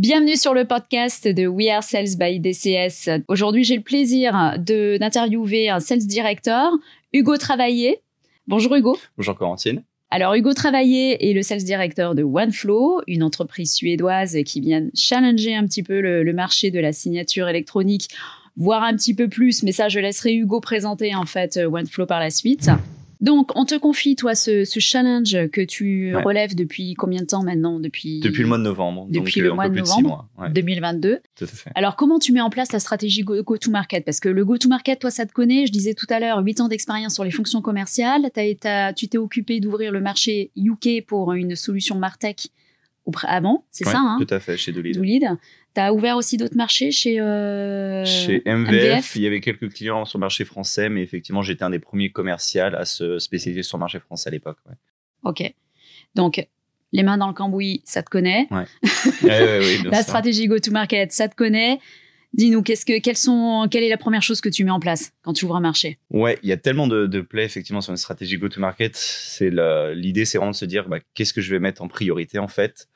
Bienvenue sur le podcast de We Are Sales by DCS. Aujourd'hui, j'ai le plaisir de d'interviewer un sales director, Hugo Travaillé. Bonjour Hugo. Bonjour Corentine. Alors Hugo Travaillé est le sales director de OneFlow, une entreprise suédoise qui vient challenger un petit peu le, le marché de la signature électronique, voire un petit peu plus, mais ça je laisserai Hugo présenter en fait OneFlow par la suite. Donc, on te confie, toi, ce, challenge que tu relèves depuis combien de temps maintenant? Depuis Depuis le mois de novembre. Depuis le mois de novembre 2022. Tout à fait. Alors, comment tu mets en place la stratégie go-to-market? Parce que le go-to-market, toi, ça te connaît. Je disais tout à l'heure, 8 ans d'expérience sur les fonctions commerciales. tu t'es occupé d'ouvrir le marché UK pour une solution Martech avant, c'est ça hein? Tout à fait, chez Doolid. Tu as ouvert aussi d'autres marchés chez, euh, chez MVF, Il y avait quelques clients sur le marché français, mais effectivement, j'étais un des premiers commerciaux à se spécialiser sur le marché français à l'époque. Ok. Donc, les mains dans le cambouis, ça te connaît. Ouais. la stratégie go-to-market, ça te connaît. Dis-nous, qu'est-ce que, quelles sont, quelle est la première chose que tu mets en place quand tu ouvres un marché? Ouais, il y a tellement de, de plaies effectivement sur une stratégie go-to-market. C'est l'idée, c'est vraiment de se dire, bah, qu'est-ce que je vais mettre en priorité en fait?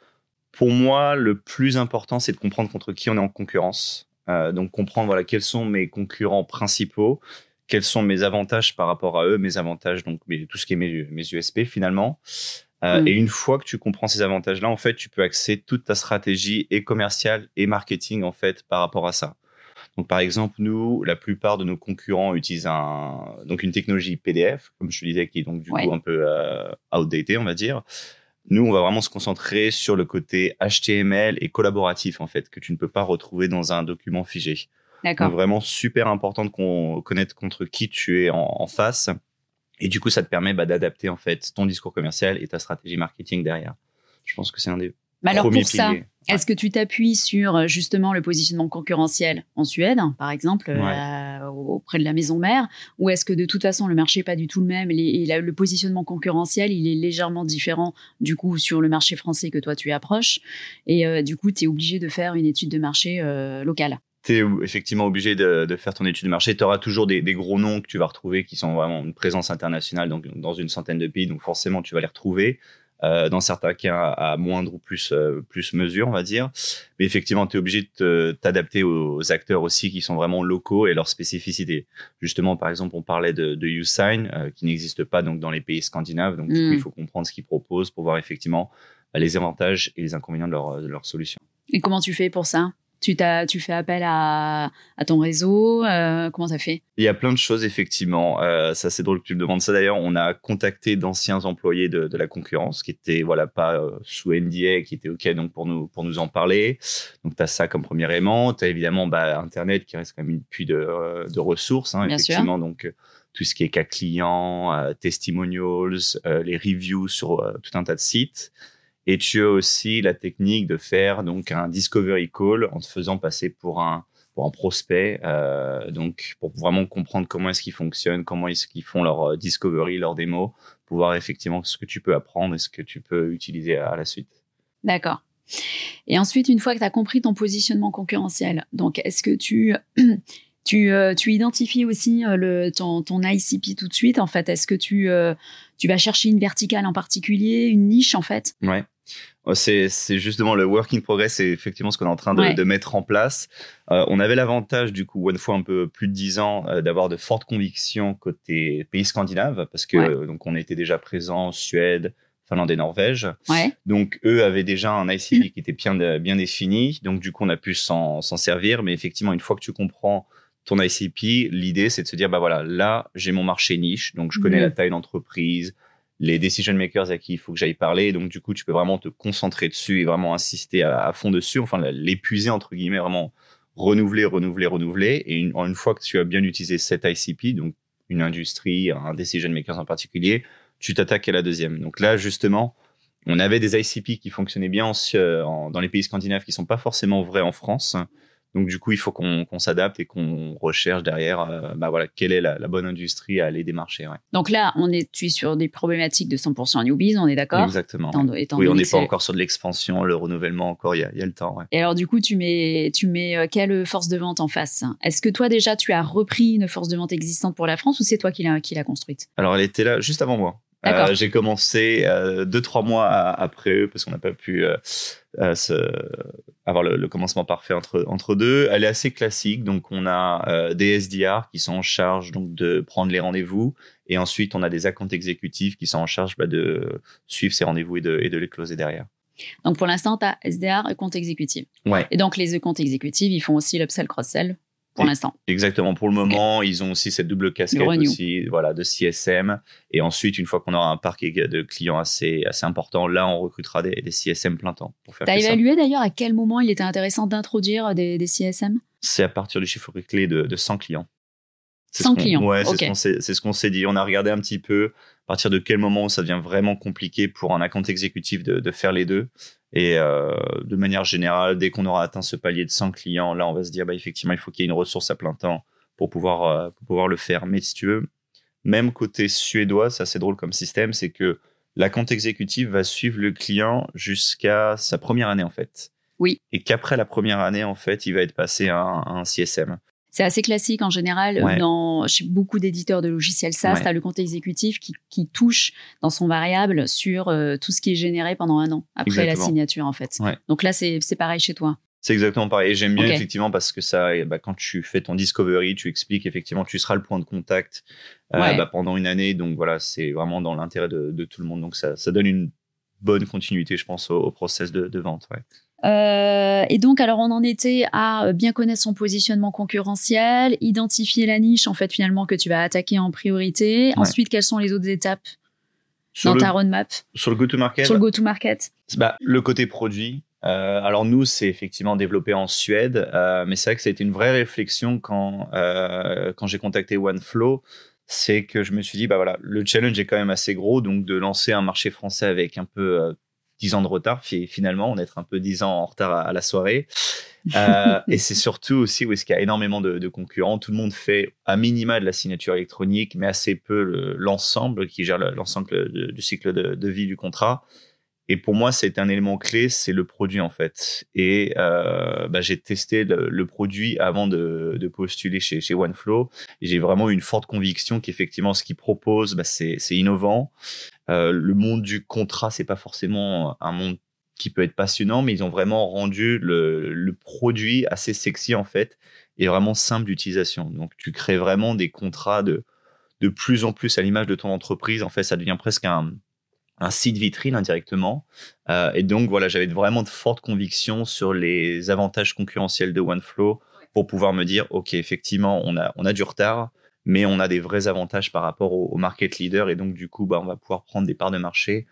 Pour moi, le plus important, c'est de comprendre contre qui on est en concurrence. Euh, donc comprendre voilà quels sont mes concurrents principaux, quels sont mes avantages par rapport à eux, mes avantages donc tout ce qui est mes, mes USP finalement. Euh, mm. Et une fois que tu comprends ces avantages-là, en fait, tu peux axer toute ta stratégie et commerciale et marketing en fait par rapport à ça. Donc par exemple, nous, la plupart de nos concurrents utilisent un donc une technologie PDF, comme je te disais, qui est donc du coup un peu euh, outdated, on va dire. Nous, on va vraiment se concentrer sur le côté HTML et collaboratif, en fait, que tu ne peux pas retrouver dans un document figé. D'accord. Donc, vraiment super important de connaître contre qui tu es en, face. Et du coup, ça te permet bah, d'adapter, en fait, ton discours commercial et ta stratégie marketing derrière. Je pense que c'est un des mais alors pour ça, est-ce que tu t'appuies sur euh, justement le positionnement concurrentiel en Suède, par exemple, euh, auprès de la maison mère, ou est-ce que de toute façon le marché n'est pas du tout le même et le positionnement concurrentiel il est légèrement différent du coup sur le marché français que toi tu approches et euh, du coup tu es obligé de faire une étude de marché locale tu es effectivement obligé de, faire ton étude de marché. Tu auras toujours des, des, gros noms que tu vas retrouver qui sont vraiment une présence internationale donc dans une centaine de pays. Donc forcément, tu vas les retrouver. Euh, dans certains cas à moindre ou plus, euh, plus mesure, on va dire. Mais effectivement, tu es obligé de t'adapter aux acteurs aussi qui sont vraiment locaux et leurs spécificités. Justement, par exemple, on parlait de, de Usign, euh, qui n'existe pas donc dans les pays scandinaves. Donc, il mm. faut comprendre ce qu'ils proposent pour voir effectivement bah, les avantages et les inconvénients de leur, de leur solution. Et comment tu fais pour ça? Tu, tu fais appel à, à ton réseau euh, Comment ça fait? Il y a plein de choses, effectivement. Euh, ça, c'est drôle que tu me demandes ça. D'ailleurs, on a contacté d'anciens employés de, de, la concurrence qui étaient voilà, pas euh, sous NDA, qui étaient OK donc, pour, nous, pour nous en parler. Donc, tu as ça comme premier élément. Tu as évidemment bah, Internet qui reste quand même une puits de, de ressources. Hein, effectivement. Donc, tout ce qui est cas client, testimonials, les reviews sur tout un tas de sites. Et tu as aussi la technique de faire donc un discovery call en te faisant passer pour un pour un prospect, euh, donc pour vraiment comprendre comment est-ce qu'ils fonctionnent, comment est-ce qu'ils font leur euh, discovery, leur démo, pour voir effectivement ce que tu peux apprendre et ce que tu peux utiliser à, la suite. D'accord. Et ensuite, une fois que tu as compris ton positionnement concurrentiel, donc est-ce que tu tu, euh, tu, identifies aussi euh, le, ton, ton, ICP tout de suite, en fait? Est-ce que tu, tu vas chercher une verticale en particulier, une niche, en fait? Ouais. Oh, c'est justement le work in progress, c'est effectivement ce qu'on est en train de, de mettre en place. Euh, on avait l'avantage, du coup, une fois un peu plus de 10 ans, euh, d'avoir de fortes convictions côté pays scandinaves, parce que donc on était déjà présent en Suède, Finlande et Norvège. Donc, eux avaient déjà un ICP qui était bien, bien défini. Donc, du coup, on a pu s'en servir. Mais effectivement, une fois que tu comprends ton ICP, l'idée, c'est de se dire, bah voilà, là, j'ai mon marché niche. Donc, je connais la taille d'entreprise, les decision makers à qui il faut que j'aille parler. Donc, du coup, tu peux vraiment te concentrer dessus et vraiment insister à, fond dessus, enfin, l'épuiser, entre guillemets, vraiment renouveler, renouveler, renouveler. Et une, fois que tu as bien utilisé cet ICP, donc une industrie, un decision makers en particulier, tu t'attaques à la deuxième. Donc là, justement, on avait des ICP qui fonctionnaient bien en, dans les pays scandinaves qui sont pas forcément vrais en France. Donc du coup, il faut qu'on s'adapte et qu'on recherche derrière, euh, bah voilà, quelle est la, bonne industrie à aller démarcher. Ouais. Donc là, on est tu es sur des problématiques de 100% newbies, on est d'accord? Exactement. oui, on n'est pas encore sur de l'expansion, le renouvellement encore, il y a, y a, le temps. Et alors du coup, tu mets, tu mets euh, quelle force de vente en face? Est-ce que toi déjà, tu as repris une force de vente existante pour la France ou c'est toi qui l'as construite? Alors elle était là juste avant moi. Euh, j'ai commencé euh, deux, trois mois après eux parce qu'on n'a pas pu euh, avoir le, commencement parfait entre, entre deux. Elle est assez classique. Donc, on a des SDR qui sont en charge donc, de prendre les rendez-vous. Et ensuite, on a des accounts exécutifs qui sont en charge bah, de suivre ces rendez-vous et de, et de les closer derrière. Donc, pour l'instant, tu as SDR compte exécutif. Ouais. Et donc, les comptes exécutifs, ils font aussi l'upsell cross-sell pour l'instant. Exactement. Pour le moment, ils ont aussi cette double casquette aussi, voilà, de CSM. Et ensuite, une fois qu'on aura un parc de clients assez, assez important, là, on recrutera des, des CSM plein temps faire. T'as évalué d'ailleurs à quel moment il était intéressant d'introduire des, des CSM C'est à partir du chiffre clé de, de 100 clients. 100 clients. Ouais, c'est ce qu'on s'est dit. On a regardé un petit peu à partir de quel moment ça devient vraiment compliqué pour un account exécutif de, de faire les deux. Et euh, de manière générale, dès qu'on aura atteint ce palier de 100 clients, là, on va se dire, bah, effectivement, il faut qu'il y ait une ressource à plein temps pour pouvoir, euh, pour pouvoir le faire. Mais si tu veux, même côté suédois, c'est assez drôle comme système, c'est que la compte exécutive va suivre le client jusqu'à sa première année, en fait. Oui. Et qu'après la première année, en fait, il va être passé à un CSM. C'est assez classique en général dans chez beaucoup d'éditeurs de logiciels SaaS. Tu as le compte exécutif qui, qui, touche dans son variable sur euh, tout ce qui est généré pendant un an après la signature en fait. Donc là, c'est pareil chez toi. C'est exactement pareil. Et j'aime bien effectivement parce que ça, bah, quand tu fais ton discovery, tu expliques effectivement, tu seras le point de contact euh, bah, pendant une année. Donc voilà, c'est vraiment dans l'intérêt de, de, tout le monde. Donc ça, ça donne une bonne continuité, je pense, au, process de, de vente. Ouais. Euh, et donc, alors, on en était à bien connaître son positionnement concurrentiel, identifier la niche, en fait, finalement, que tu vas attaquer en priorité. Ensuite, quelles sont les autres étapes dans ta roadmap Sur le go-to-market Sur le go-to-market. Bah, le côté produit. Euh, alors, nous, c'est effectivement développé en Suède, euh, mais c'est vrai que ça a été une vraie réflexion quand, quand j'ai contacté OneFlow c'est que je me suis dit, bah voilà, le challenge est quand même assez gros, donc de lancer un marché français avec un peu 10 ans de retard, finalement, on est un peu 10 ans en retard à, la soirée. Euh, et c'est surtout aussi où est-ce qu'il y a énormément de, concurrents. Tout le monde fait à minima de la signature électronique, mais assez peu l'ensemble qui gère l'ensemble du cycle de, vie du contrat. Et pour moi, c'est un élément clé, c'est le produit en fait. Et euh, bah, j'ai testé le, produit avant de, postuler chez, chez OneFlow. J'ai vraiment une forte conviction qu'effectivement, ce qu'ils proposent, bah, c'est innovant. Euh, le monde du contrat, c'est pas forcément un monde qui peut être passionnant, mais ils ont vraiment rendu le, produit assez sexy en fait et vraiment simple d'utilisation. Donc tu crées vraiment des contrats de de plus en plus à l'image de ton entreprise. En fait, ça devient presque un, un site vitrine indirectement. Euh, et donc voilà, j'avais vraiment de fortes convictions sur les avantages concurrentiels de OneFlow pour pouvoir me dire, ok, effectivement, on a on a du retard, mais on a des vrais avantages par rapport au, market leader et donc du coup, bah, on va pouvoir prendre des parts de marché.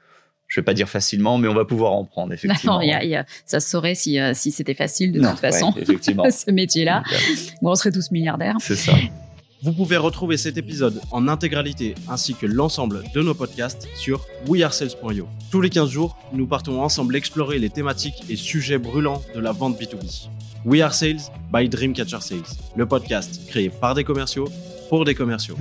Je vais pas dire facilement, mais on va pouvoir en prendre effectivement. Non, y a, ça se saurait si, euh, si c'était facile de toute façon. effectivement. ce métier-là, on serait tous milliardaires. C'est ça. Vous pouvez retrouver cet épisode en intégralité ainsi que l'ensemble de nos podcasts sur wearesales.io. Tous les 15 jours, nous partons ensemble explorer les thématiques et sujets brûlants de la vente B2B. We Are Sales by Dreamcatcher Sales, le podcast créé par des commerciaux pour des commerciaux.